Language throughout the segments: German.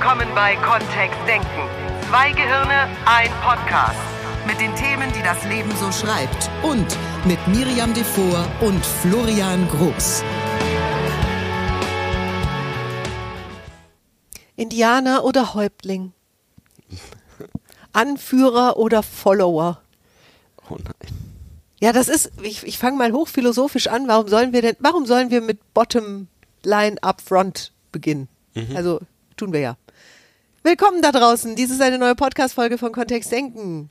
willkommen bei Kontext Denken. Zwei Gehirne, ein Podcast. Mit den Themen, die das Leben so schreibt. Und mit Miriam Devor und Florian Groß. Indianer oder Häuptling? Anführer oder Follower? Oh nein. Ja, das ist, ich, ich fange mal hochphilosophisch an. Warum sollen wir denn, warum sollen wir mit Bottom Line Up Front beginnen? Also, tun wir ja. Willkommen da draußen. Dies ist eine neue Podcast-Folge von Kontext Denken.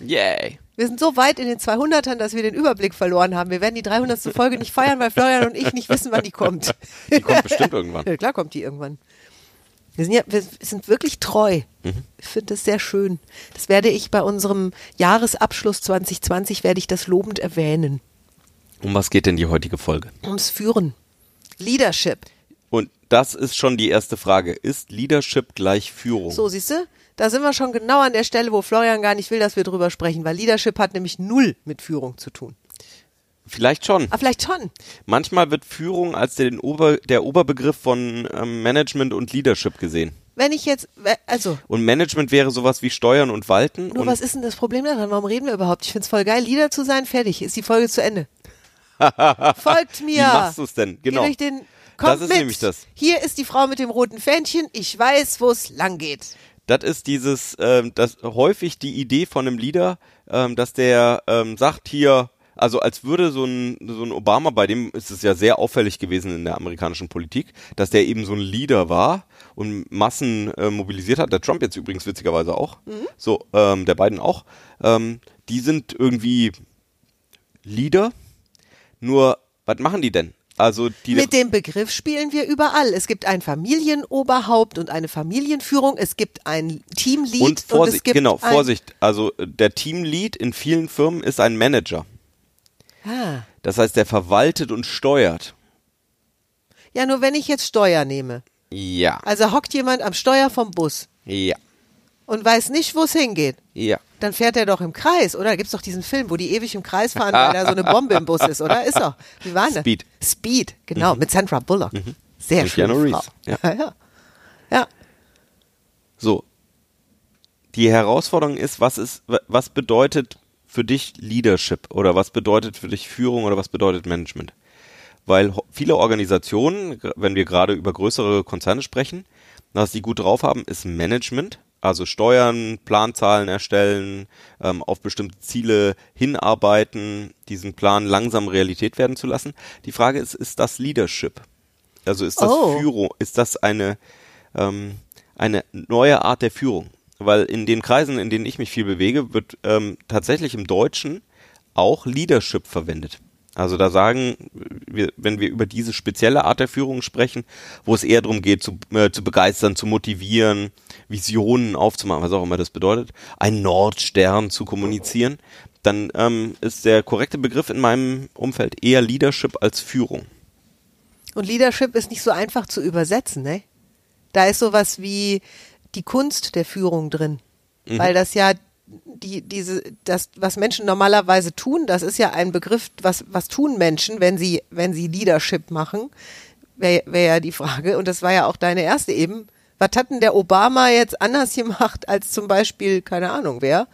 Yay. Wir sind so weit in den 200ern, dass wir den Überblick verloren haben. Wir werden die 300. Folge nicht feiern, weil Florian und ich nicht wissen, wann die kommt. Die kommt bestimmt irgendwann. Ja, klar kommt die irgendwann. Wir sind ja, wir sind wirklich treu. Ich finde das sehr schön. Das werde ich bei unserem Jahresabschluss 2020 werde ich das lobend erwähnen. Um was geht denn die heutige Folge? Ums Führen. Leadership. Und das ist schon die erste Frage. Ist Leadership gleich Führung? So, siehst du? Da sind wir schon genau an der Stelle, wo Florian gar nicht will, dass wir drüber sprechen, weil Leadership hat nämlich null mit Führung zu tun. Vielleicht schon. Aber vielleicht schon. Manchmal wird Führung als den Ober, der Oberbegriff von ähm, Management und Leadership gesehen. Wenn ich jetzt, also, Und Management wäre sowas wie Steuern und Walten. nur und was ist denn das Problem daran? Warum reden wir überhaupt? Ich find's voll geil, Leader zu sein. Fertig, ist die Folge zu Ende. Folgt mir. Wie machst du es denn? Genau. Geh durch den, kommt Das ist mit. nämlich das. Hier ist die Frau mit dem roten Fähnchen. Ich weiß, wo es lang geht. Das ist dieses, ähm, das häufig die Idee von einem Leader, ähm, dass der ähm, sagt hier, also als würde so ein, so ein Obama, bei dem ist es ja sehr auffällig gewesen in der amerikanischen Politik, dass der eben so ein Leader war und Massen äh, mobilisiert hat. Der Trump jetzt übrigens witzigerweise auch. So, ähm, der beiden auch. Ähm, die sind irgendwie Leader. Nur, was machen die denn? Also die Mit dem Begriff spielen wir überall. Es gibt ein Familienoberhaupt und eine Familienführung. Es gibt ein Teamlead und und, es Vorsicht, gibt genau, Vorsicht. Also äh, der Teamlead in vielen Firmen ist ein Manager. Ah. Das heißt, der verwaltet und steuert. Ja, nur wenn ich jetzt Steuer nehme. Ja. Also hockt jemand am Steuer vom Bus Ja. Und weiß nicht, wo es hingeht. Ja. Dann fährt er doch im Kreis, oder? Da gibt's doch diesen Film, wo die ewig im Kreis fahren, weil da so eine Bombe im Bus ist, oder? Ist doch. Wie war denn das? Speed. Speed, genau, mit Sandra Bullock. Sehr Und schön. Frau. Ja. Ja. ja. Ja. So. Die Herausforderung ist, was ist, wa- was bedeutet für dich Leadership oder was bedeutet für dich Führung oder was bedeutet Management? Weil viele Organisationen, wenn wir gerade über größere Konzerne sprechen, was die gut drauf haben, ist Management. Also Steuern, Planzahlen erstellen, ähm, auf bestimmte Ziele hinarbeiten, diesen Plan langsam Realität werden zu lassen. Die Frage ist, ist das Leadership? Also ist das Oh. Führung, ist das eine, ähm, eine neue Art der Führung? Weil in den Kreisen, in denen ich mich viel bewege, wird ähm, tatsächlich im Deutschen auch Leadership verwendet. Also da sagen wir, wenn wir über diese spezielle Art der Führung sprechen, wo es eher darum geht, zu, äh, zu begeistern, zu motivieren, Visionen aufzumachen, was auch immer das bedeutet, einen Nordstern zu kommunizieren, dann ähm, ist der korrekte Begriff in meinem Umfeld eher Leadership als Führung. Und Leadership ist nicht so einfach zu übersetzen, ne? Da ist sowas wie die Kunst der Führung drin. Mhm. Weil das ja die, diese, das, was Menschen normalerweise tun, das ist ja ein Begriff, was, was tun Menschen, wenn sie, wenn sie Leadership machen, wäre wär ja die Frage. Und das war ja auch deine erste eben. Was hat denn der Obama jetzt anders gemacht als zum Beispiel, keine Ahnung, wer?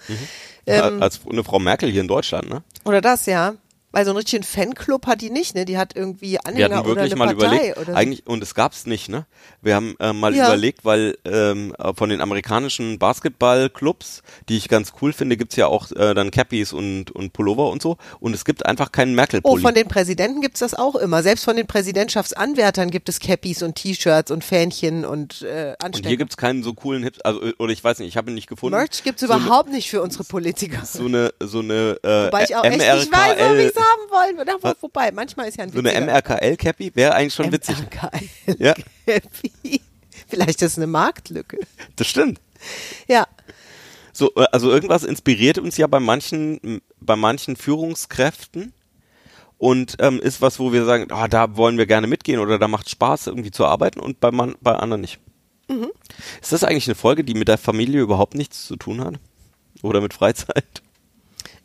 Ähm, als eine Frau Merkel hier in Deutschland, ne? oder das, ja. Weil so einen richtigen Fanclub hat die nicht, ne? Die hat irgendwie Wir Anhänger hatten oder wirklich eine mal Partei überlegt, oder so. eigentlich, und es gab's nicht, ne? Wir haben äh, mal Ja. überlegt, weil ähm, äh, von den amerikanischen Basketballclubs, die ich ganz cool finde, gibt's ja auch äh, dann Cappies und, und Pullover und so. Und es gibt einfach keinen Oh, Merkel-Pulli. von den Präsidenten gibt's das auch immer. Selbst von den Präsidentschaftsanwärtern gibt es Cappies und T-Shirts und Fähnchen und äh, und Anstecker. hier gibt's keinen so coolen Hips, also äh, oder ich weiß nicht, ich habe ihn nicht gefunden. Merch gibt's so überhaupt nicht für unsere Politiker. So eine so eine äh, Wobei ich auch echt nicht weiß, MRKL haben wollen. Na, wo, wobei, manchmal ist ja ein so eine witziger- MRKL Cappy wäre eigentlich schon witzig. MRKL. Ja. Cappy. Vielleicht ist es eine Marktlücke. Das stimmt. Ja. So, äh, also irgendwas inspiriert uns ja bei manchen, bei manchen Führungskräften und ähm, ist was, wo wir sagen, ah, da wollen wir gerne mitgehen oder da macht Spaß irgendwie zu arbeiten und bei, man, bei anderen nicht. Ist das eigentlich eine Folge, die mit der Familie überhaupt nichts zu tun hat? Oder mit Freizeit?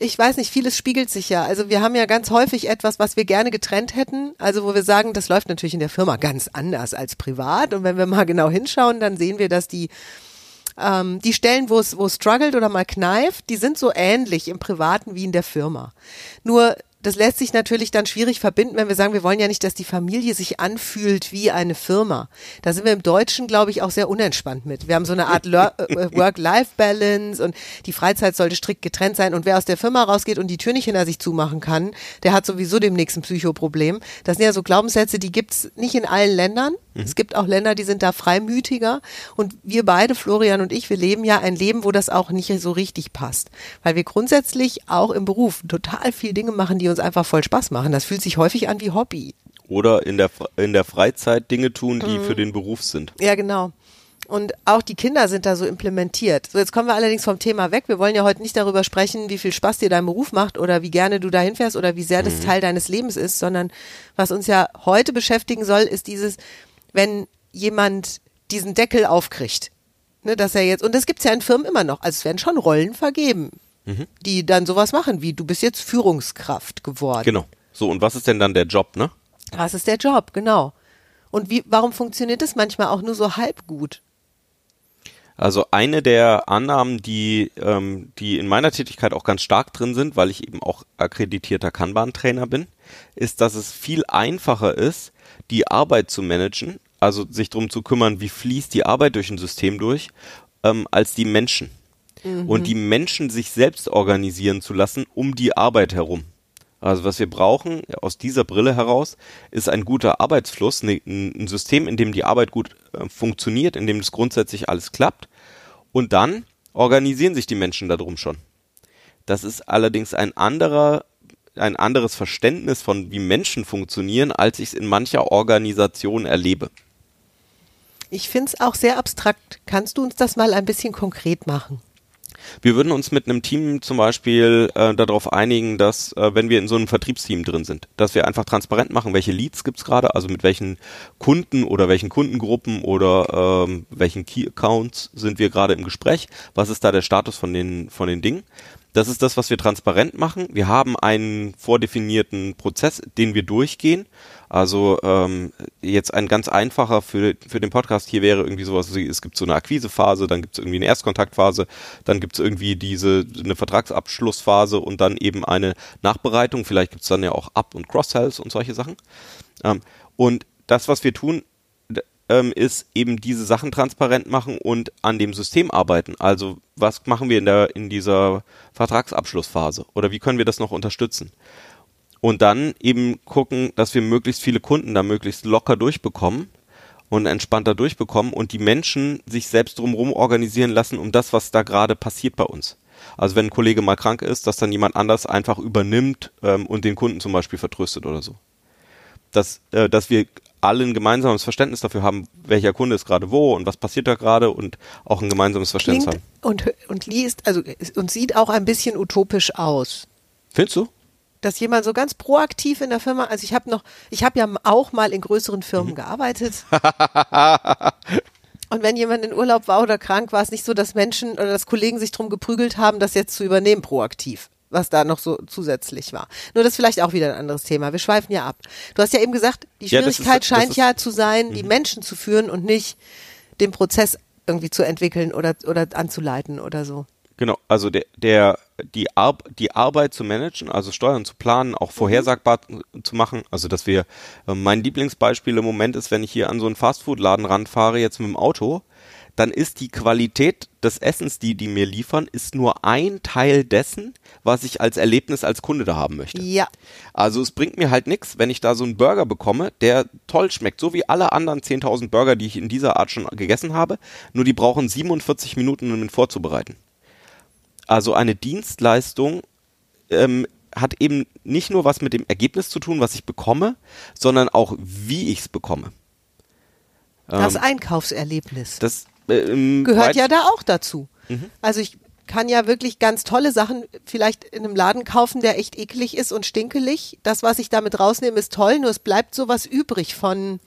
Ich weiß nicht, vieles spiegelt sich ja. Also wir haben ja ganz häufig etwas, was wir gerne getrennt hätten. Also wo wir sagen, das läuft natürlich in der Firma ganz anders als privat. Und wenn wir mal genau hinschauen, dann sehen wir, dass die ähm, die Stellen, wo es wo struggelt oder mal kneift, die sind so ähnlich im Privaten wie in der Firma. Nur das lässt sich natürlich dann schwierig verbinden, wenn wir sagen, wir wollen ja nicht, dass die Familie sich anfühlt wie eine Firma. Da sind wir im Deutschen, glaube ich, auch sehr unentspannt mit. Wir haben so eine Art Lear- äh, Work-Life-Balance und die Freizeit sollte strikt getrennt sein. Und wer aus der Firma rausgeht und die Tür nicht hinter sich zumachen kann, der hat sowieso demnächst ein Psychoproblem. Das sind ja so Glaubenssätze, die gibt's nicht in allen Ländern. Es gibt auch Länder, die sind da freimütiger. Und wir beide, Florian und ich, wir leben ja ein Leben, wo das auch nicht so richtig passt. Weil wir grundsätzlich auch im Beruf total viel Dinge machen, die uns einfach voll Spaß machen. Das fühlt sich häufig an wie Hobby. Oder in der, in der Freizeit Dinge tun, die Mhm. für den Beruf sind. Ja, genau. Und auch die Kinder sind da so implementiert. So, jetzt kommen wir allerdings vom Thema weg. Wir wollen ja heute nicht darüber sprechen, wie viel Spaß dir dein Beruf macht oder wie gerne du dahin fährst oder wie sehr das Teil deines Lebens ist, sondern was uns ja heute beschäftigen soll, ist dieses, wenn jemand diesen Deckel aufkriegt. Ne, dass er jetzt, und das gibt's ja in Firmen immer noch. Also es werden schon Rollen vergeben, die dann sowas machen, wie du bist jetzt Führungskraft geworden. Genau. So, und was ist denn dann der Job, ne? Was ist der Job, genau. Und wie, warum funktioniert das manchmal auch nur so halb gut? Also eine der Annahmen, die, ähm, die in meiner Tätigkeit auch ganz stark drin sind, weil ich eben auch akkreditierter Kanban-Trainer bin, ist, dass es viel einfacher ist, die Arbeit zu managen, also sich darum zu kümmern, wie fließt die Arbeit durch ein System durch, ähm, als die Menschen. Und die Menschen sich selbst organisieren zu lassen um die Arbeit herum. Also was wir brauchen aus dieser Brille heraus ist ein guter Arbeitsfluss, ne- ein System, in dem die Arbeit gut äh, funktioniert, in dem das grundsätzlich alles klappt. Und dann organisieren sich die Menschen darum schon. Das ist allerdings ein anderer, ein anderes Verständnis von wie Menschen funktionieren, als ich es in mancher Organisation erlebe. Ich find's auch sehr abstrakt. Kannst du uns das mal ein bisschen konkret machen? Wir würden uns mit einem Team zum Beispiel äh, darauf einigen, dass äh, wenn wir in so einem Vertriebsteam drin sind, dass wir einfach transparent machen, welche Leads gibt's gerade, also mit welchen Kunden oder welchen Kundengruppen oder ähm, welchen Key Accounts sind wir gerade im Gespräch, was ist da der Status von den von den Dingen. Das ist das, was wir transparent machen. Wir haben einen vordefinierten Prozess, den wir durchgehen. Also ähm, jetzt ein ganz einfacher für, für den Podcast hier wäre irgendwie sowas, wie, es gibt so eine Akquisephase, dann gibt es irgendwie eine Erstkontaktphase, dann gibt es irgendwie diese eine Vertragsabschlussphase und dann eben eine Nachbereitung. Vielleicht gibt es dann ja auch Up- und Cross-Sells und solche Sachen. Ähm, und das, was wir tun, ähm, ist eben diese Sachen transparent machen und an dem System arbeiten. Also was machen wir in der in dieser Vertragsabschlussphase oder wie können wir das noch unterstützen? Und dann eben gucken, dass wir möglichst viele Kunden da möglichst locker durchbekommen und entspannter durchbekommen und die Menschen sich selbst drumherum organisieren lassen um das, was da gerade passiert bei uns. Also wenn ein Kollege mal krank ist, dass dann jemand anders einfach übernimmt ähm, und den Kunden zum Beispiel vertröstet oder so. Dass, äh, dass wir alle ein gemeinsames Verständnis dafür haben, welcher Kunde ist gerade wo und was passiert da gerade und auch ein gemeinsames Verständnis Klingt haben. und, und liest, also und sieht auch ein bisschen utopisch aus. Findest du? Dass jemand so ganz proaktiv in der Firma, also ich habe noch, ich habe ja auch mal in größeren Firmen Mhm. gearbeitet. Und wenn jemand in Urlaub war oder krank, war es nicht so, dass Menschen oder dass Kollegen sich drum geprügelt haben, das jetzt zu übernehmen, proaktiv, was da noch so zusätzlich war. Nur das ist vielleicht auch wieder ein anderes Thema. Wir schweifen ja ab. Du hast ja eben gesagt, die Ja, ist- Schwierigkeit scheint ist- Mhm. ja zu sein, die Menschen zu führen und nicht den Prozess irgendwie zu entwickeln oder, oder anzuleiten oder so. Genau, also der, der die, Ar die Arbeit zu managen, also Steuern zu planen, auch vorhersagbar zu machen. Also dass wir, äh, mein Lieblingsbeispiel im Moment ist, wenn ich hier an so einen Fastfood-Laden ranfahre, jetzt mit dem Auto, dann ist die Qualität des Essens, die die mir liefern, ist nur ein Teil dessen, was ich als Erlebnis als Kunde da haben möchte. Ja. Also es bringt mir halt nichts, wenn ich da so einen Burger bekomme, der toll schmeckt, so wie alle anderen 10.000 Burger, die ich in dieser Art schon gegessen habe, nur die brauchen 47 Minuten, um ihn vorzubereiten. Also eine Dienstleistung ähm, hat eben nicht nur was mit dem Ergebnis zu tun, was ich bekomme, sondern auch wie ich es bekomme. Das Ähm, Einkaufserlebnis. das ähm, gehört weit- ja da auch dazu. Also ich kann ja wirklich ganz tolle Sachen vielleicht in einem Laden kaufen, der echt eklig ist und stinkelig. Das, was ich damit rausnehme, ist toll, nur es bleibt sowas übrig von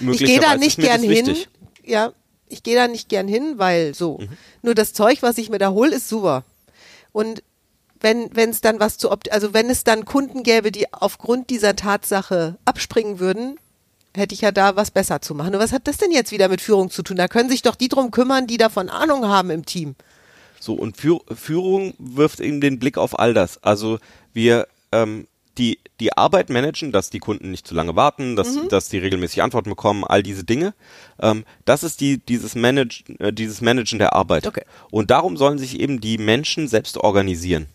ich gehe da nicht gern hin. wichtig. Ja, ich gehe da nicht gern hin, weil so. Mhm. Nur das Zeug, was ich mir da hole, ist super. Und wenn wenn es dann was zu opt also wenn es dann Kunden gäbe, die aufgrund dieser Tatsache abspringen würden, hätte ich ja da was besser zu machen. Und was hat das denn jetzt wieder mit Führung zu tun? Da können sich doch die drum kümmern, die davon Ahnung haben im Team. So, und Führ Führung wirft eben den Blick auf all das. Also wir ähm, die, die Arbeit managen, dass die Kunden nicht zu lange warten, dass, dass die regelmäßig Antworten bekommen, all diese Dinge. Ähm, das ist die, dieses, Manage, äh, dieses Managen der Arbeit. Okay. Und darum sollen sich eben die Menschen selbst organisieren.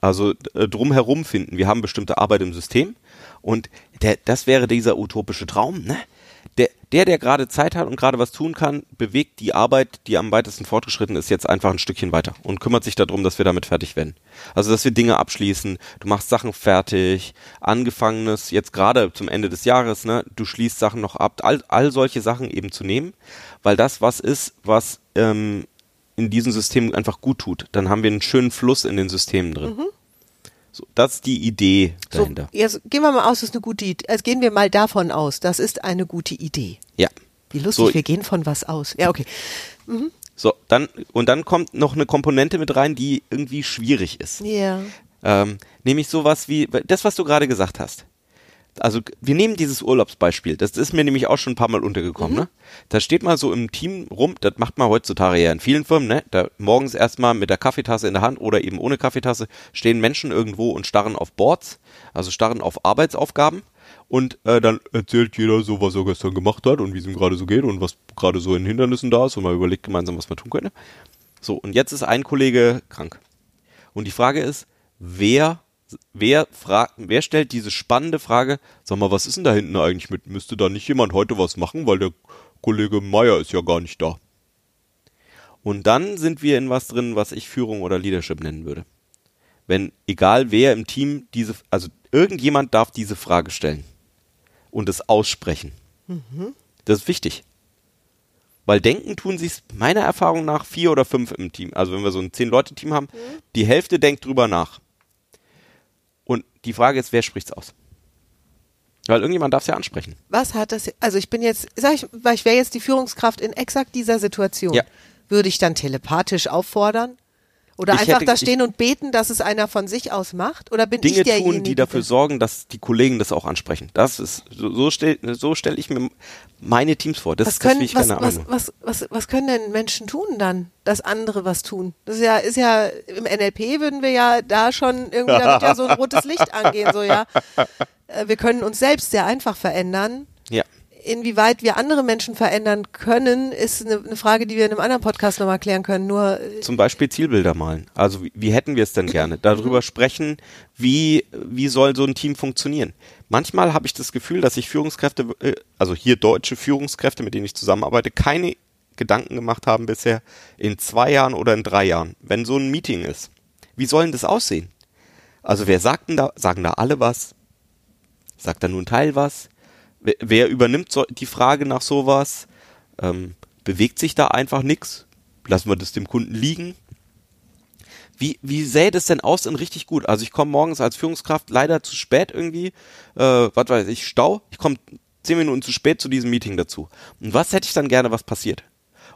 Also äh, drumherum finden. Wir haben bestimmte Arbeit im System und der, das wäre dieser utopische Traum, ne? Der, der, der gerade Zeit hat und gerade was tun kann, bewegt die Arbeit, die am weitesten fortgeschritten ist, jetzt einfach ein Stückchen weiter und kümmert sich darum, dass wir damit fertig werden. Also, dass wir Dinge abschließen, du machst Sachen fertig, angefangenes, jetzt gerade zum Ende des Jahres, ne, du schließt Sachen noch ab, all, all solche Sachen eben zu nehmen, weil das was ist, was ähm, in diesem System einfach gut tut. Dann haben wir einen schönen Fluss in den Systemen drin. So, das ist die Idee So, dahinter. jetzt gehen wir mal aus, das ist eine gute Idee. Also gehen wir mal davon aus, das ist eine gute Idee. Ja. Wie lustig, So, wir gehen von was aus. Ja, okay. so, dann, und dann kommt noch eine Komponente mit rein, die irgendwie schwierig ist. Ja. Ähm, nämlich sowas wie, das, was du gerade gesagt hast. Also wir nehmen dieses Urlaubsbeispiel, das ist mir nämlich auch schon ein paar Mal untergekommen. Ne? Da steht mal so im Team rum, das macht man heutzutage ja in vielen Firmen, ne? da morgens erstmal mit der Kaffeetasse in der Hand oder eben ohne Kaffeetasse stehen Menschen irgendwo und starren auf Boards, also starren auf Arbeitsaufgaben und äh, dann erzählt jeder so, was er gestern gemacht hat und wie es ihm gerade so geht und was gerade so in Hindernissen da ist und man überlegt gemeinsam, was man tun könnte. So, und jetzt ist ein Kollege krank. Und die Frage ist, wer, wer fragt, wer stellt diese spannende Frage, sag mal, was ist denn da hinten eigentlich mit? Müsste da nicht jemand heute was machen, weil der Kollege Meier ist ja gar nicht da. Und dann sind wir in was drin, was ich Führung oder Leadership nennen würde. Wenn, egal wer im Team diese, also irgendjemand darf diese Frage stellen und es aussprechen. Das ist wichtig. Weil denken tun sie es meiner Erfahrung nach vier oder fünf im Team. Also wenn wir so ein zehn-Leute-Team haben, die Hälfte denkt drüber nach. Und die Frage ist, wer spricht's aus? Weil irgendjemand darf es ja ansprechen. Was hat das, also ich bin jetzt, sag ich, weil ich wäre jetzt die Führungskraft in exakt dieser Situation. Ja. Würde ich dann telepathisch auffordern? Oder Ich einfach hätte- da stehen und beten, dass es einer von sich aus macht? Oder bin Dinge ich derjenige? tun, die dafür sorgen, dass die Kollegen das auch ansprechen. Das ist, so, so stelle so stell ich mir meine Teams vor. Das, was das können, ich was, gerne was, annehmen. was, was, was können denn Menschen tun dann, dass andere was tun? Das ist ja, ist ja, im NLP würden wir ja da schon irgendwie, da wird ja so ein rotes Licht angehen, so ja. Äh, Wir können uns selbst sehr einfach verändern. Inwieweit wir andere Menschen verändern können, ist eine, eine Frage, die wir in einem anderen Podcast nochmal klären können. Nur, äh, Zum Beispiel Zielbilder malen. Also wie, wie hätten wir es denn gerne? Darüber sprechen, wie, wie soll so ein Team funktionieren? Manchmal habe ich das Gefühl, dass sich Führungskräfte, äh, also hier deutsche Führungskräfte, mit denen ich zusammenarbeite, keine Gedanken gemacht haben bisher in zwei Jahren oder in drei Jahren, wenn so ein Meeting ist. Wie soll denn das aussehen? Also wer sagt denn da, sagen da alle was? Sagt da nur ein Teil was? Wer, übernimmt so, die Frage nach sowas? Ähm, bewegt sich da einfach nichts? Lassen wir das dem Kunden liegen? Wie, wie sähe das denn aus in richtig gut? Also ich komme morgens als Führungskraft leider zu spät irgendwie, äh, was weiß ich, Stau. Ich komme zehn Minuten zu spät zu diesem Meeting dazu. Und was hätte ich dann gerne, was passiert?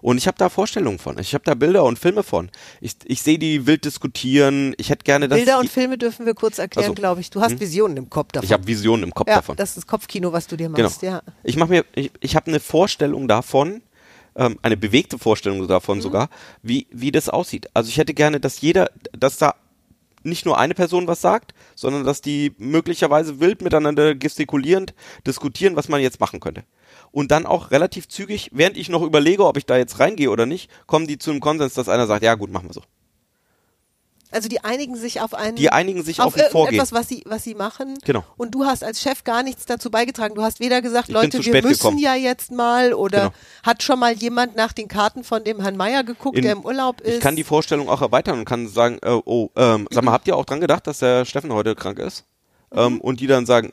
Und ich habe da Vorstellungen von. Ich habe da Bilder und Filme von. Ich, ich sehe die wild diskutieren. Ich hätte gerne, dass Bilder und Filme dürfen wir kurz erklären, Also, glaube ich. Du hast Visionen im Kopf davon. ich habe Visionen im Kopf ja, davon. das ist Kopfkino, was du dir Genau. machst, ja. Ich mache mir, ich, ich habe eine Vorstellung davon, ähm, eine bewegte Vorstellung davon Mhm. sogar, wie, wie das aussieht. Also ich hätte gerne, dass jeder, dass da nicht nur eine Person was sagt, sondern dass die möglicherweise wild miteinander gestikulierend diskutieren, was man jetzt machen könnte. Und dann auch relativ zügig, während ich noch überlege, ob ich da jetzt reingehe oder nicht, kommen die zu einem Konsens, dass einer sagt, ja gut, machen wir so. Also die einigen sich auf einen Die einigen sich auf irgendetwas, Vorgehen. was sie, was sie machen. Genau. Und du hast als Chef gar nichts dazu beigetragen. Du hast weder gesagt, Ich Leute, wir müssen gekommen. ja jetzt mal oder Genau. hat schon mal jemand nach den Karten von dem Herrn Meier geguckt, In- der im Urlaub ist. Ich kann die Vorstellung auch erweitern und kann sagen, äh, oh, ähm, sag mal, habt ihr auch dran gedacht, dass der Steffen heute krank ist? Ähm, und die dann sagen,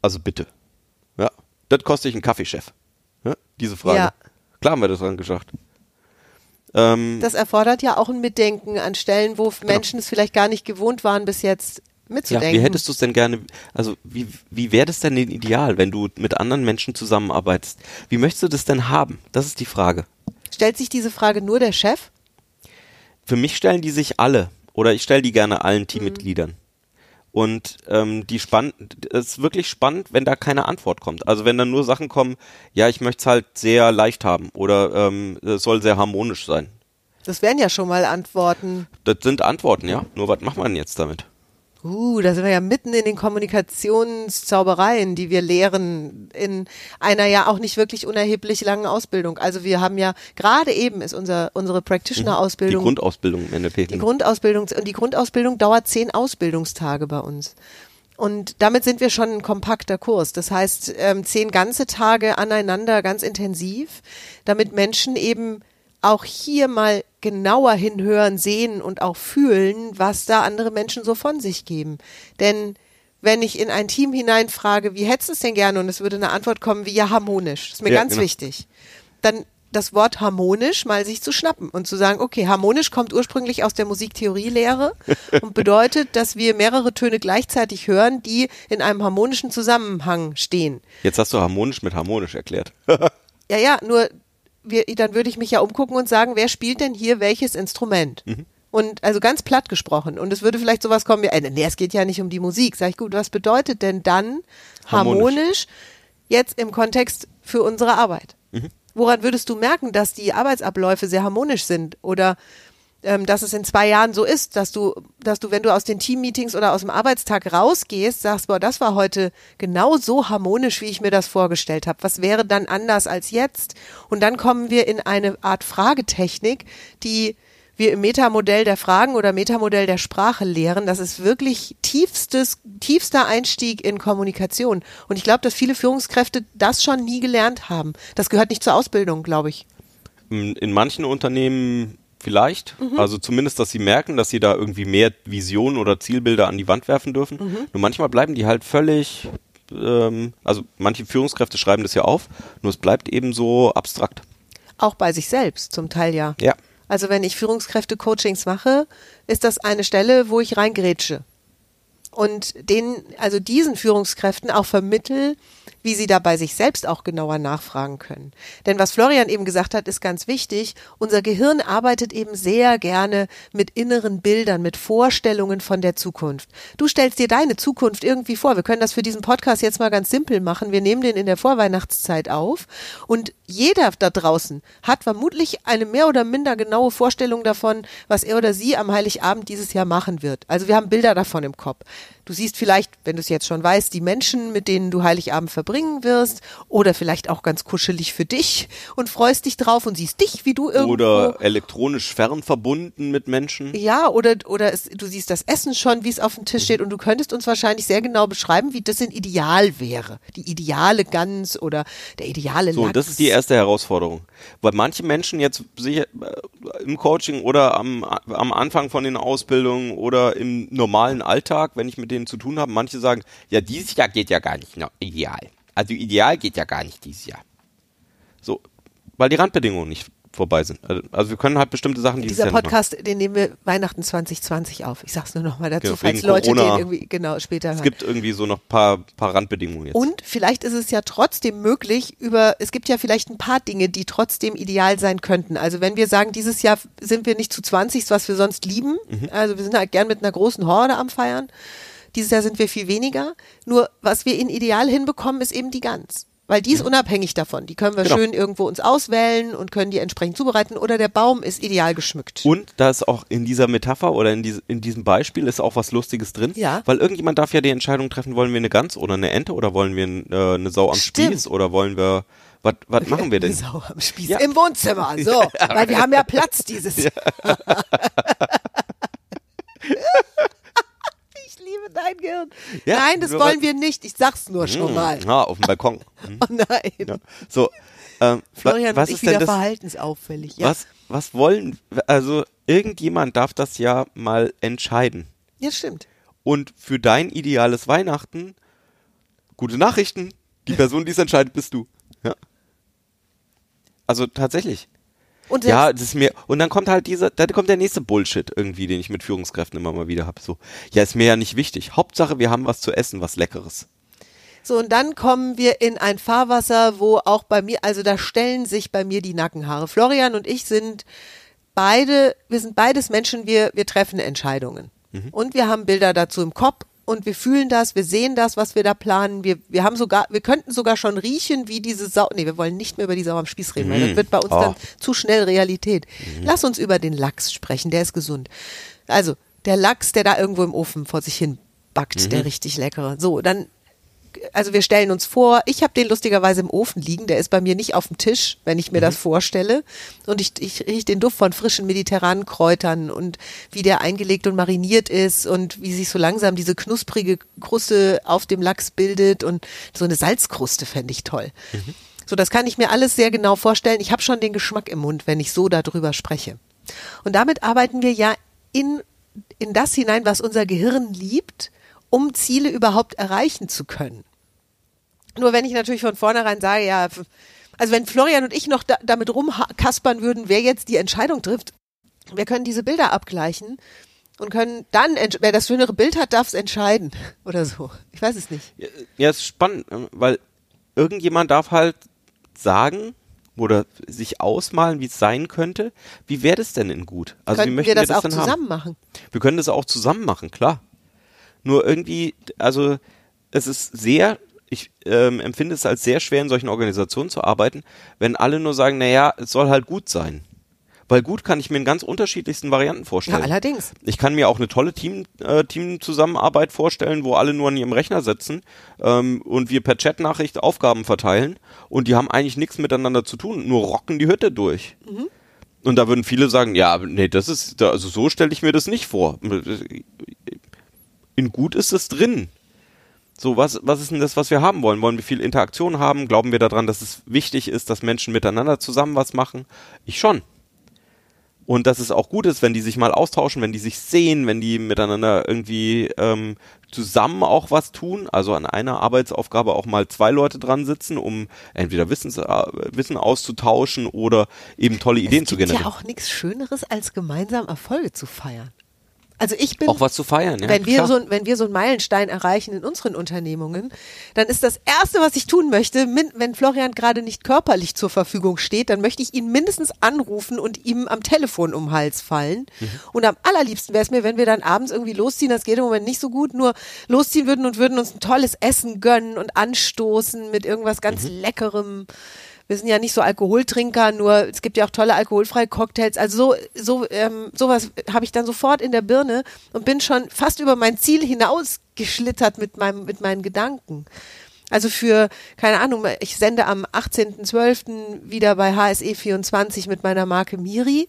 also bitte. Ja, das kostet ich einen Kaffeechef. Ja, diese Frage. Ja. Klar haben wir das dran gedacht. Ähm, das erfordert ja auch ein Mitdenken an Stellen, wo Menschen es vielleicht gar nicht gewohnt waren, bis jetzt ja, mitzudenken. wie hättest du es denn gerne, also wie, wie wäre das denn denn ideal, wenn du mit anderen Menschen zusammenarbeitest? Wie möchtest du das denn haben? Das ist die Frage. Stellt sich diese Frage nur der Chef? Für mich stellen die sich alle. oder ich stelle die gerne allen Teammitgliedern. Und ähm, die spannend, es ist wirklich spannend, wenn da keine Antwort kommt. Also wenn dann nur Sachen kommen, ja, ich möchte es halt sehr leicht haben oder ähm, es soll sehr harmonisch sein. Das wären ja schon mal Antworten. Das sind Antworten, ja. Nur was macht man jetzt damit? Uh, da sind wir ja mitten in den Kommunikationszaubereien, die wir lehren in einer ja auch nicht wirklich unerheblich langen Ausbildung. Also wir haben ja gerade eben ist unser unsere Die Practitioner-Ausbildung Grundausbildung im Endeffekt. Die Grundausbildung und die Grundausbildung dauert zehn Ausbildungstage bei uns. Und damit sind wir schon ein kompakter Kurs. Das heißt, ähm, zehn ganze Tage aneinander, ganz intensiv, damit Menschen eben auch hier mal genauer hinhören, sehen und auch fühlen, was da andere Menschen so von sich geben. Denn wenn ich in ein Team hineinfrage, wie hättest du es denn gerne? Und es würde eine Antwort kommen wie ja harmonisch. Das ist mir Ja, ganz genau. wichtig. Dann das Wort harmonisch mal sich zu schnappen und zu sagen, okay, harmonisch kommt ursprünglich aus der Musiktheorielehre und bedeutet, dass wir mehrere Töne gleichzeitig hören, die in einem harmonischen Zusammenhang stehen. Jetzt hast du harmonisch mit harmonisch erklärt. Ja, ja, nur wir, dann würde ich mich ja umgucken und sagen, wer spielt denn hier welches Instrument? Mhm. Und also ganz platt gesprochen. Und es würde vielleicht sowas kommen wie, äh, nee, es geht ja nicht um die Musik. Sag ich, gut, was bedeutet denn dann harmonisch, Harmonisch. jetzt im Kontext für unsere Arbeit? Mhm. Woran würdest du merken, dass die Arbeitsabläufe sehr harmonisch sind? Oder ähm, dass es in zwei Jahren so ist, dass du, dass du, wenn du aus den Teammeetings oder aus dem Arbeitstag rausgehst, sagst, boah, das war heute genau so harmonisch, wie ich mir das vorgestellt habe. Was wäre dann anders als jetzt? Und dann kommen wir in eine Art Fragetechnik, die wir im Metamodell der Fragen oder Metamodell der Sprache lehren. Das ist wirklich tiefstes, tiefster Einstieg in Kommunikation. Und ich glaube, dass viele Führungskräfte das schon nie gelernt haben. Das gehört nicht zur Ausbildung, glaube ich. In in manchen Unternehmen vielleicht. Mhm. Also zumindest, dass sie merken, dass sie da irgendwie mehr Visionen oder Zielbilder an die Wand werfen dürfen. Mhm. Nur manchmal bleiben die halt völlig, ähm, also manche Führungskräfte schreiben das ja auf, nur es bleibt eben so abstrakt. Auch bei sich selbst zum Teil ja. Ja. Also wenn ich Führungskräfte-Coachings mache, ist das eine Stelle, wo ich reingrätsche. Und denen, also diesen Führungskräften auch vermittel, wie sie da bei sich selbst auch genauer nachfragen können. Denn was Florian eben gesagt hat, ist ganz wichtig. Unser Gehirn arbeitet eben sehr gerne mit inneren Bildern, mit Vorstellungen von der Zukunft. Du stellst dir deine Zukunft irgendwie vor. Wir können das für diesen Podcast jetzt mal ganz simpel machen. Wir nehmen den in der Vorweihnachtszeit auf und jeder da draußen hat vermutlich eine mehr oder minder genaue Vorstellung davon, was er oder sie am Heiligabend dieses Jahr machen wird. Also wir haben Bilder davon im Kopf. Du siehst vielleicht, wenn du es jetzt schon weißt, die Menschen, mit denen du Heiligabend verbringen wirst oder vielleicht auch ganz kuschelig für dich und freust dich drauf und siehst dich, wie du irgendwo Oder elektronisch fernverbunden mit Menschen. ja, oder, oder es, du siehst das Essen schon, wie es auf dem Tisch steht und du könntest uns wahrscheinlich sehr genau beschreiben, wie das ein Ideal wäre. Die ideale Gans oder der ideale So, Lachs. das ist die erste Herausforderung. Weil manche Menschen jetzt sicher äh, im Coaching oder am, am Anfang von den Ausbildungen oder im normalen Alltag, wenn ich mit denen zu tun habe, manche sagen, ja, dieses Jahr geht ja gar nicht no, ideal. Also ideal geht ja gar nicht dieses Jahr. So, weil die Randbedingungen nicht vorbei sind. Also, also wir können halt bestimmte Sachen dieses Dieser. Podcast, den nehmen wir Weihnachten 2020 auf. Ich sag's nur noch mal dazu, Genau, falls Leute Corona. den irgendwie genau später Es hören. gibt irgendwie so noch paar, paar Randbedingungen jetzt. Und vielleicht ist es ja trotzdem möglich, über, es gibt ja vielleicht ein paar Dinge, die trotzdem ideal sein könnten. Also wenn wir sagen, dieses Jahr sind wir nicht zu 20, was wir sonst lieben, Mhm. also wir sind halt gern mit einer großen Horde am Feiern. Dieses Jahr sind wir viel weniger. Nur was wir in ideal hinbekommen, ist eben die Gans. Weil die ist unabhängig davon. Die können wir. Genau. schön irgendwo uns auswählen und können die entsprechend zubereiten. Oder der Baum ist ideal geschmückt. Und da ist auch in dieser Metapher oder in, diese, in diesem Beispiel ist auch was Lustiges drin. Ja. Weil irgendjemand darf ja die Entscheidung treffen, wollen wir eine Gans oder eine Ente oder wollen wir äh, eine Sau am Stimmt. Spieß oder wollen wir, was was machen wir denn? Sau am Spieß. Ja. Im Wohnzimmer, so. Weil wir haben ja Platz dieses Jahr. ich liebe dein Gehirn. Ja, Nein, das wollen wir nicht. Ich sag's nur schon mal. Ah, auf dem Balkon. Hm, Oh nein. ja. So, ähm, Florian was ist wieder das? verhaltensauffällig. Ja. Was, was wollen, also irgendjemand darf das ja mal entscheiden. ja, stimmt. Und für dein ideales Weihnachten, gute Nachrichten. Die Person, die es entscheidet, bist du. Ja. Also tatsächlich. Und Ja, das ist mir und dann kommt halt dieser, dann kommt der nächste Bullshit irgendwie, den ich mit Führungskräften immer mal wieder habe. So, ja, ist mir ja nicht wichtig. Hauptsache, wir haben was zu essen, was Leckeres. So, und dann kommen wir in ein Fahrwasser, wo auch bei mir, also da stellen sich bei mir die Nackenhaare. Florian und ich sind beide, wir sind beides Menschen, wir, wir treffen Entscheidungen. Und wir haben Bilder dazu im Kopf und wir fühlen das, wir sehen das, was wir da planen. Wir, wir haben sogar, wir könnten sogar schon riechen, wie diese Sau. Nee, wir wollen nicht mehr über die Sau am Spieß reden, weil das wird bei uns Oh. dann zu schnell Realität. Lass uns über den Lachs sprechen, der ist gesund. Also, der Lachs, der da irgendwo im Ofen vor sich hin backt, der richtig leckere. So, dann also wir stellen uns vor, ich habe den lustigerweise im Ofen liegen, der ist bei mir nicht auf dem Tisch, wenn ich mir das vorstelle. Und ich, ich rieche den Duft von frischen mediterranen Kräutern und wie der eingelegt und mariniert ist und wie sich so langsam diese knusprige Kruste auf dem Lachs bildet und so eine Salzkruste fände ich toll. So, das kann ich mir alles sehr genau vorstellen. Ich habe schon den Geschmack im Mund, wenn ich so darüber spreche. Und damit arbeiten wir ja in, in das hinein, was unser Gehirn liebt, um Ziele überhaupt erreichen zu können. Nur wenn ich natürlich von vornherein sage, ja, also wenn Florian und ich noch da, damit rumkaspern würden, wer jetzt die Entscheidung trifft, wir können diese Bilder abgleichen und können dann, wer das schönere Bild hat, darf es entscheiden oder so. Ich weiß es nicht. Ja, ist spannend, ähm, weil irgendjemand darf halt sagen oder sich ausmalen, wie es sein könnte. Wie wäre das denn in gut? Also wie möchten wir das, auch denn zusammen haben? machen? Wir können das auch zusammen machen, klar. Nur irgendwie, also es ist sehr, ich ähm, empfinde es als sehr schwer, in solchen Organisationen zu arbeiten, wenn alle nur sagen, naja, es soll halt gut sein. Weil gut kann ich mir in ganz unterschiedlichsten Varianten Ja, vorstellen. allerdings. Ich kann mir auch eine tolle Team, äh, Teamzusammenarbeit vorstellen, wo alle nur an ihrem Rechner sitzen ähm, und wir per Chatnachricht Aufgaben verteilen und die haben eigentlich nichts miteinander zu tun, nur rocken die Hütte durch. Und da würden viele sagen, ja, nee, das ist, also so stelle ich mir das nicht vor. In gut ist es drin. So, was, was ist denn das, was wir haben wollen? Wollen wir viel Interaktion haben? Glauben wir daran, dass es wichtig ist, dass Menschen miteinander zusammen was machen? Ich schon. Und dass es auch gut ist, wenn die sich mal austauschen, wenn die sich sehen, wenn die miteinander irgendwie ähm, zusammen auch was tun, also an einer Arbeitsaufgabe auch mal zwei Leute dran sitzen, um entweder Wissens, äh, Wissen auszutauschen oder eben tolle Ideen es zu gibt generieren. ja auch nichts Schöneres, als gemeinsam Erfolge zu feiern. Also ich bin, auch was zu feiern, ja. wenn wir klar. so, wenn wir so einen Meilenstein erreichen in unseren Unternehmungen, dann ist das erste, was ich tun möchte, wenn Florian gerade nicht körperlich zur Verfügung steht, dann möchte ich ihn mindestens anrufen und ihm am Telefon um den Hals fallen. Mhm. Und am allerliebsten wäre es mir, wenn wir dann abends irgendwie losziehen, das geht im Moment nicht so gut, nur losziehen würden und würden uns ein tolles Essen gönnen und anstoßen mit irgendwas ganz Mhm. Leckerem. Wir sind ja nicht so Alkoholtrinker, nur es gibt ja auch tolle alkoholfreie Cocktails. Also so, so ähm, sowas habe ich dann sofort in der Birne und bin schon fast über mein Ziel hinausgeschlittert mit meinem mit meinen Gedanken. Also für, keine Ahnung, ich sende am 18.12. wieder bei HSE 24 mit meiner Marke Miri.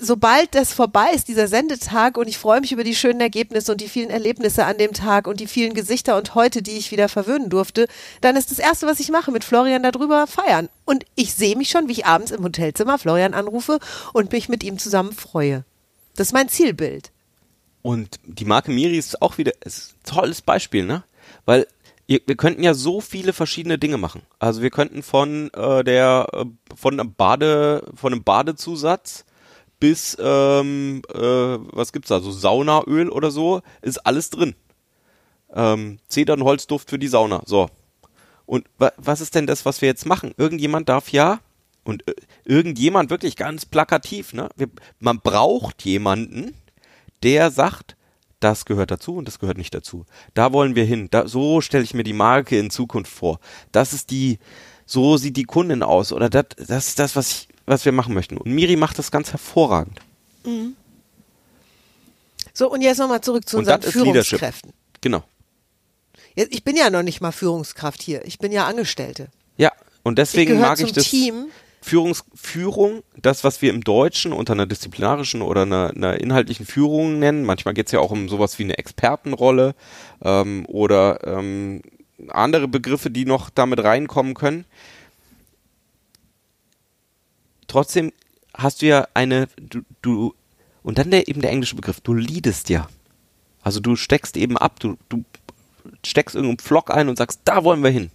Sobald das vorbei ist, dieser Sendetag, und ich freue mich über die schönen Ergebnisse und die vielen Erlebnisse an dem Tag und die vielen Gesichter und heute, die ich wieder verwöhnen durfte, dann ist das Erste, was ich mache, mit Florian darüber feiern. Und ich sehe mich schon, wie ich abends im Hotelzimmer Florian anrufe und mich mit ihm zusammen freue. Das ist mein Zielbild. Und die Marke Miri ist auch wieder ist ein tolles Beispiel, ne? Weil wir könnten ja so viele verschiedene Dinge machen. Also wir könnten von äh, der äh, von einem Bade von einem Badezusatz bis ähm, äh, was gibt's da so Saunaöl oder so ist alles drin. Ähm, Zedernholzduft für die Sauna. So. Und wa was ist denn das, was wir jetzt machen? Irgendjemand darf ja und äh, irgendjemand wirklich ganz plakativ, ne? Wir, man braucht jemanden, der sagt, das gehört dazu und das gehört nicht dazu. Da wollen wir hin. Da, so stelle ich mir die Marke in Zukunft vor. Das ist die, so sieht die Kundin aus oder das, das ist das, was ich, was wir machen möchten. Und Miri macht das ganz hervorragend. So, und jetzt nochmal zurück zu unseren. Führungskräften. Genau. Jetzt, ich bin ja noch nicht mal Führungskraft hier. Ich bin ja Angestellte. Ja. Und deswegen gehöre mag ich das. Team. Führungs Führung, das, was wir im Deutschen unter einer disziplinarischen oder einer, einer inhaltlichen Führung nennen. Manchmal geht es ja auch um sowas wie eine Expertenrolle ähm, oder ähm, andere Begriffe, die noch damit reinkommen können. Trotzdem hast du ja eine, du, du und dann der, eben der englische Begriff, du leadest ja. Also du steckst eben ab, du, du steckst irgendeinen Flock ein und sagst, da wollen wir hin.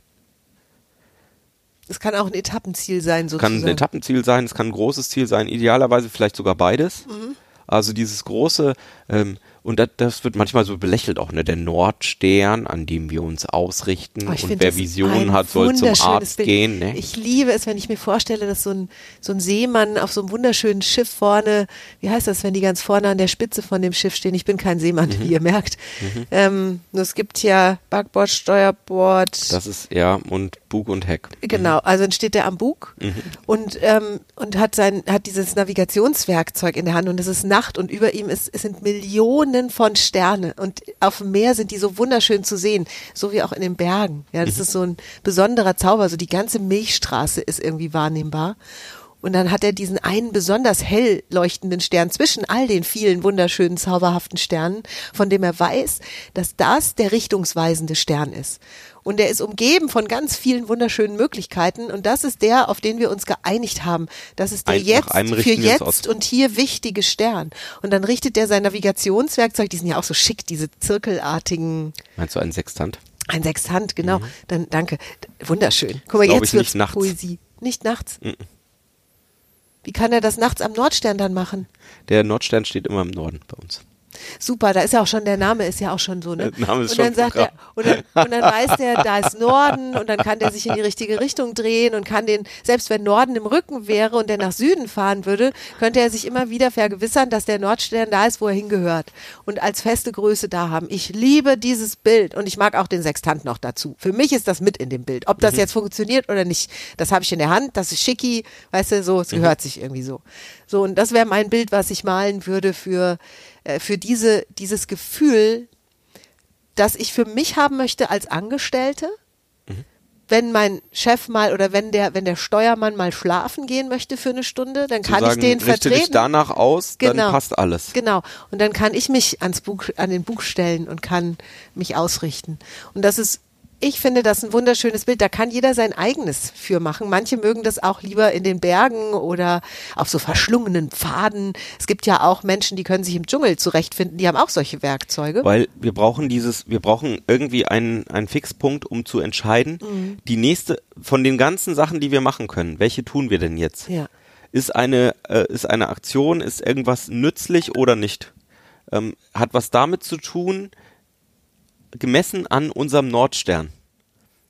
Es kann auch ein Etappenziel sein, kann sozusagen. ein Etappenziel sein, es kann ein großes Ziel sein, idealerweise vielleicht sogar beides. Mhm. Also dieses große, ähm, Und das, das wird manchmal so belächelt auch, ne? Der Nordstern, an dem wir uns ausrichten. Oh, und wer Visionen hat, soll zum Arzt Bild. gehen. Ne? Ich liebe es, wenn ich mir vorstelle, dass so ein, so ein Seemann auf so einem wunderschönen Schiff vorne, wie heißt das, wenn die ganz vorne an der Spitze von dem Schiff stehen? Ich bin kein Seemann, Mhm. wie ihr merkt. Ähm, nur es gibt ja Backbord, Steuerbord. Das ist, ja, und Bug und Heck. Genau, also dann steht er am Bug und, ähm, und hat sein, hat dieses Navigationswerkzeug in der Hand und es ist Nacht und über ihm ist, es sind Millionen von Sterne und auf dem Meer sind die so wunderschön zu sehen, so wie auch in den Bergen. Ja, das ist so ein besonderer Zauber, so die ganze Milchstraße ist irgendwie wahrnehmbar. Und dann hat er diesen einen besonders hell leuchtenden Stern zwischen all den vielen wunderschönen, zauberhaften Sternen, von dem er weiß, dass das der richtungsweisende Stern ist. Und er ist umgeben von ganz vielen wunderschönen Möglichkeiten. Und das ist der, auf den wir uns geeinigt haben. Das ist der Ein- jetzt, für jetzt und hier wichtige Stern. Und dann richtet er sein Navigationswerkzeug, die sind ja auch so schick, diese zirkelartigen, Meinst du einen Sextant? ein Sextant, genau. Dann, danke. Wunderschön. Guck mal, Mhm. Jetzt nicht nachts. Poesie. Nicht nachts. Wie kann er das nachts am Nordstern dann machen? Der Nordstern steht immer im Norden bei uns. Super, da ist ja auch schon, der Name ist ja auch schon so, ne? Der Name ist und schon dann sagt er, und dann, und dann weiß der, da ist Norden und dann kann der sich in die richtige Richtung drehen und kann den, selbst wenn Norden im Rücken wäre und der nach Süden fahren würde, könnte er sich immer wieder vergewissern, dass der Nordstern da ist, wo er hingehört und als feste Größe da haben. Ich liebe dieses Bild und ich mag auch den Sextant noch dazu. Für mich ist das mit in dem Bild. Ob das jetzt funktioniert oder nicht, das habe ich in der Hand, das ist schicki, weißt du, so, es gehört sich irgendwie so. So, und das wäre mein Bild, was ich malen würde für, äh, für diese, dieses Gefühl, das ich für mich haben möchte als Angestellte, wenn mein Chef mal oder wenn der, wenn der Steuermann mal schlafen gehen möchte für eine Stunde, dann kann sagen, ich den richte vertreten. dich danach aus, Genau. dann passt alles. Genau. Und dann kann ich mich ans Buch, an den Buch stellen und kann mich ausrichten. Und das ist, ich finde das ein wunderschönes Bild. Da kann jeder sein eigenes für machen. Manche mögen das auch lieber in den Bergen oder auf so verschlungenen Pfaden. Es gibt ja auch Menschen, die können sich im Dschungel zurechtfinden. Die haben auch solche Werkzeuge. Weil wir brauchen dieses, wir brauchen irgendwie einen, einen Fixpunkt, um zu entscheiden, Mhm. die nächste, von den ganzen Sachen, die wir machen können, welche tun wir denn jetzt? Ja. Ist eine, äh, ist eine Aktion, ist irgendwas nützlich oder nicht? Ähm, hat was damit zu tun, gemessen an unserem Nordstern.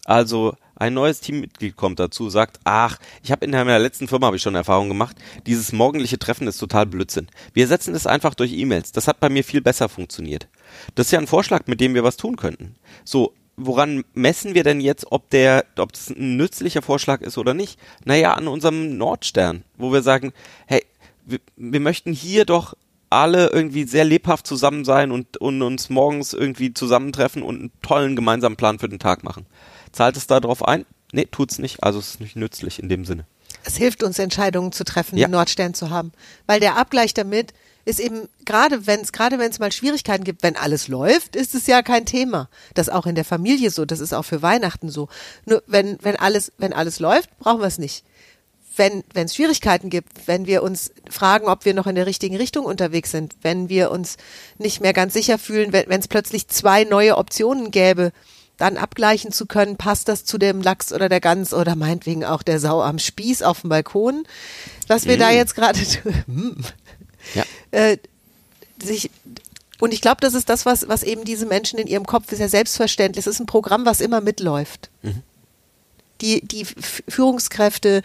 Also ein neues Teammitglied kommt dazu, sagt, ach, ich habe in meiner letzten Firma habe ich schon Erfahrung gemacht, dieses morgendliche Treffen ist total Blödsinn. Wir setzen es einfach durch E-Mails. Das hat bei mir viel besser funktioniert. Das ist ja ein Vorschlag, mit dem wir was tun könnten. So, woran messen wir denn jetzt, ob der, ob das ein nützlicher Vorschlag ist oder nicht? Naja, an unserem Nordstern, wo wir sagen, hey, wir, wir möchten hier doch alle irgendwie sehr lebhaft zusammen sein und, und uns morgens irgendwie zusammentreffen und einen tollen gemeinsamen Plan für den Tag machen. Zahlt es da drauf ein? Nee, tut's nicht. Also es ist nicht nützlich in dem Sinne. Es hilft uns, Entscheidungen zu treffen, Ja. den Nordstern zu haben. Weil der Abgleich damit ist eben, gerade wenn es, gerade wenn es mal Schwierigkeiten gibt, wenn alles läuft, ist es ja kein Thema. Das ist auch in der Familie so, das ist auch für Weihnachten so. Nur wenn, wenn alles, wenn alles läuft, brauchen wir es nicht. Wenn wenn es Schwierigkeiten gibt, wenn wir uns fragen, ob wir noch in der richtigen Richtung unterwegs sind, wenn wir uns nicht mehr ganz sicher fühlen, wenn es plötzlich zwei neue Optionen gäbe, dann abgleichen zu können, passt das zu dem Lachs oder der Gans oder meinetwegen auch der Sau am Spieß auf dem Balkon, was wir da jetzt gerade tun. Ja. äh, sich und ich glaube, das ist das, was, was eben diese Menschen in ihrem Kopf ist ja selbstverständlich. Es ist ein Programm, was immer mitläuft. Die, die F- Führungskräfte,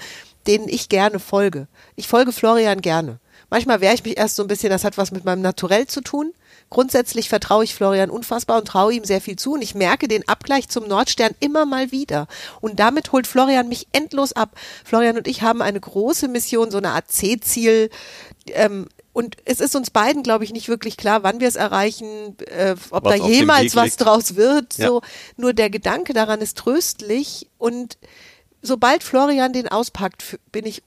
denen ich gerne folge. Ich folge Florian gerne. Manchmal wehre ich mich erst so ein bisschen, das hat was mit meinem Naturell zu tun. Grundsätzlich vertraue ich Florian unfassbar und traue ihm sehr viel zu. Und ich merke den Abgleich zum Nordstern immer mal wieder. Und damit holt Florian mich endlos ab. Florian und ich haben eine große Mission, so eine Art C-Ziel. Ähm, und es ist uns beiden, glaube ich, nicht wirklich klar, wann wir es erreichen, äh, ob Was da jemals was draus wird. Ja. So. Nur der Gedanke daran ist tröstlich. Und sobald Florian den auspackt, bin ich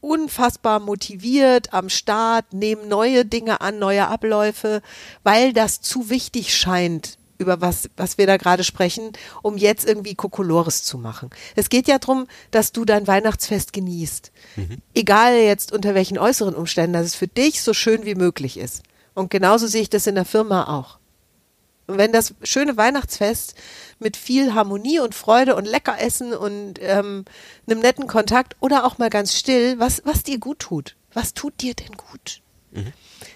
unfassbar motiviert am Start, nehme neue Dinge an, neue Abläufe, weil das zu wichtig scheint, über was, was wir da gerade sprechen, um jetzt irgendwie Kokolores zu machen. Es geht ja darum, dass du dein Weihnachtsfest genießt. Egal jetzt unter welchen äußeren Umständen, dass es für dich so schön wie möglich ist. Und genauso sehe ich das in der Firma auch. Und wenn das schöne Weihnachtsfest mit viel Harmonie und Freude und Leckeressen und ähm, einem netten Kontakt oder auch mal ganz still, was, was dir gut tut. Was tut dir denn gut?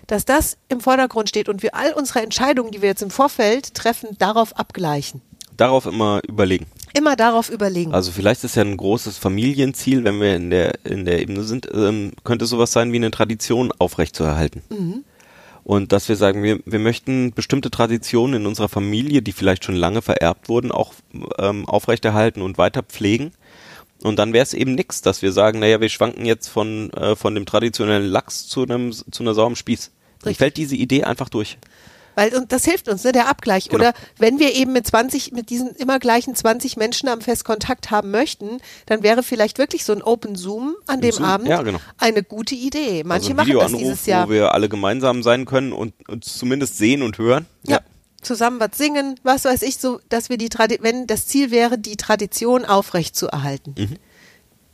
dass das im Vordergrund steht und wir all unsere Entscheidungen, die wir jetzt im Vorfeld treffen, darauf abgleichen. Darauf immer überlegen. Immer darauf überlegen. Also vielleicht ist ja ein großes Familienziel, wenn wir in der in der Ebene sind, ähm, könnte sowas sein wie eine Tradition aufrechtzuerhalten. Mhm. Und dass wir sagen, wir, wir möchten bestimmte Traditionen in unserer Familie, die vielleicht schon lange vererbt wurden, auch ähm, aufrechterhalten und weiter pflegen. Und dann wäre es eben nix, dass wir sagen, naja, wir schwanken jetzt von, äh, von dem traditionellen Lachs zu einem zu einer Sau am Spieß. Dann Richtig. fällt diese Idee einfach durch. Weil und das hilft uns, ne, der Abgleich. Genau. Oder wenn wir eben mit 20, mit diesen immer gleichen 20 Menschen am Fest Kontakt haben möchten, dann wäre vielleicht wirklich so ein Open Zoom an dem Zoom, Abend ja, genau. eine gute Idee. Manche also machen das dieses Jahr. wo wir alle gemeinsam sein können und uns zumindest sehen und hören. Ja. Zusammen was singen, was weiß ich, so, dass wir die Tradi wenn das Ziel wäre, die Tradition aufrecht zu erhalten. Mhm.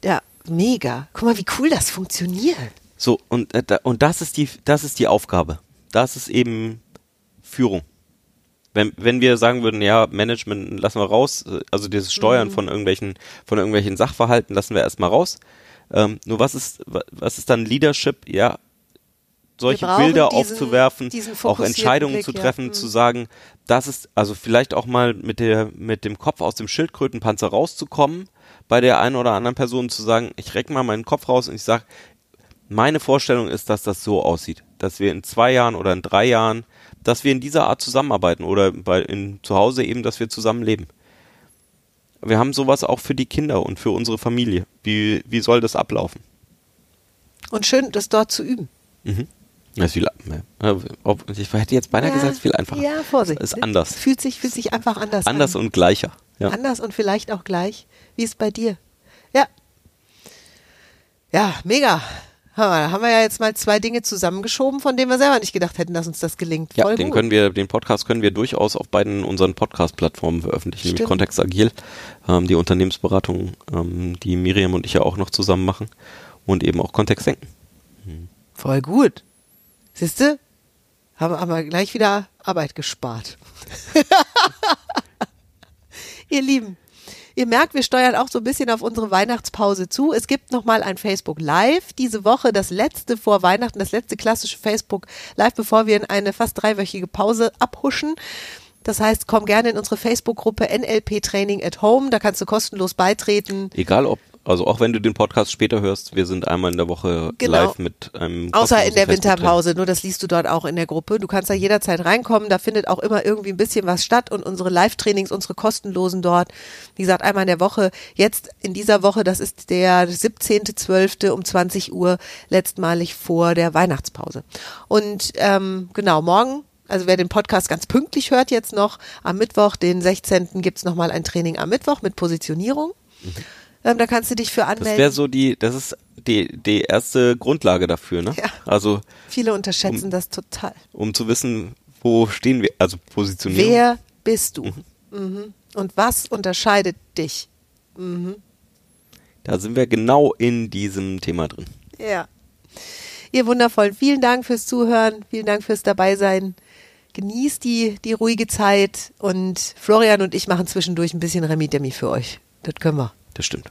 Ja, mega. Guck mal, wie cool das funktioniert. So, und, äh, und das ist die, das ist die Aufgabe. Das ist eben Führung. Wenn, wenn wir sagen würden, ja, Management lassen wir raus, äh, also dieses Steuern von irgendwelchen, von irgendwelchen Sachverhalten lassen wir erstmal raus. Ähm, nur was ist, wa- was ist dann Leadership? Ja, solche Bilder diesen- aufzuwerfen, diesen auch Entscheidungen Blick, zu ja. treffen, Mhm. zu sagen, das ist, also vielleicht auch mal mit der, mit dem Kopf aus dem Schildkrötenpanzer rauszukommen, bei der einen oder anderen Person zu sagen, ich reck mal meinen Kopf raus und ich sag, meine Vorstellung ist, dass das so aussieht, dass wir in zwei Jahren oder in drei Jahren, dass wir in dieser Art zusammenarbeiten oder bei in zu Hause eben, dass wir zusammenleben. Wir haben sowas auch für die Kinder und für unsere Familie. Wie wie soll das ablaufen? Und schön, das dort zu üben. Das ist viel, äh, ich hätte jetzt beinahe Ja, gesagt, viel einfacher. Ja, Vorsicht. Ist anders. Fühlt sich, fühlt sich einfach anders, Anders an. und gleicher. Ja. Anders und vielleicht auch gleich. Wie ist bei dir? Ja. Ja, mega. Da haben wir ja jetzt mal zwei Dinge zusammengeschoben, von denen wir selber nicht gedacht hätten, dass uns das gelingt. Ja, den gut. können wir, den Podcast können wir durchaus auf beiden unseren Podcast-Plattformen veröffentlichen, nämlich Stimmt. Kontext Agil, ähm, die Unternehmensberatung, ähm, die Miriam und ich ja auch noch zusammen machen und eben auch Kontext denken. Voll gut. Siehste, haben aber gleich wieder Arbeit gespart. Ihr Lieben, ihr merkt, wir steuern auch so ein bisschen auf unsere Weihnachtspause zu. Es gibt nochmal ein Facebook Live diese Woche, das letzte vor Weihnachten, das letzte klassische Facebook Live, bevor wir in eine fast dreiwöchige Pause abhuschen. Das heißt, komm gerne in unsere Facebook-Gruppe NLP Training at Home. Da kannst du kostenlos beitreten. Egal ob, also auch wenn du den Podcast später hörst, wir sind einmal in der Woche Genau. live mit einem Außer in der. Winterpause, nur das liest du dort auch in der Gruppe. Du kannst da jederzeit reinkommen, da findet auch immer irgendwie ein bisschen was statt und unsere Live-Trainings, unsere kostenlosen dort, wie gesagt, einmal in der Woche. Jetzt in dieser Woche, das ist der 17.12. um 20 Uhr, letztmalig vor der Weihnachtspause. Und ähm, genau, morgen also wer den Podcast ganz pünktlich hört jetzt noch, am Mittwoch, den 16. gibt's noch nochmal ein Training am Mittwoch mit Positionierung. Ähm, da kannst du dich für Das anmelden. wäre so die, das ist die, die erste Grundlage dafür, ne? Ja. Also, Viele unterschätzen das total. um zu wissen, wo stehen wir, also Positionierung. Wer bist du? Mhm. Und was unterscheidet dich? Da sind wir genau in diesem Thema drin. Ja. Ihr Wundervollen, vielen Dank fürs Zuhören, vielen Dank fürs Dabeisein. Genießt die, die ruhige Zeit und Florian und ich machen zwischendurch ein bisschen Remi-Demi für euch. Das können wir. Das stimmt.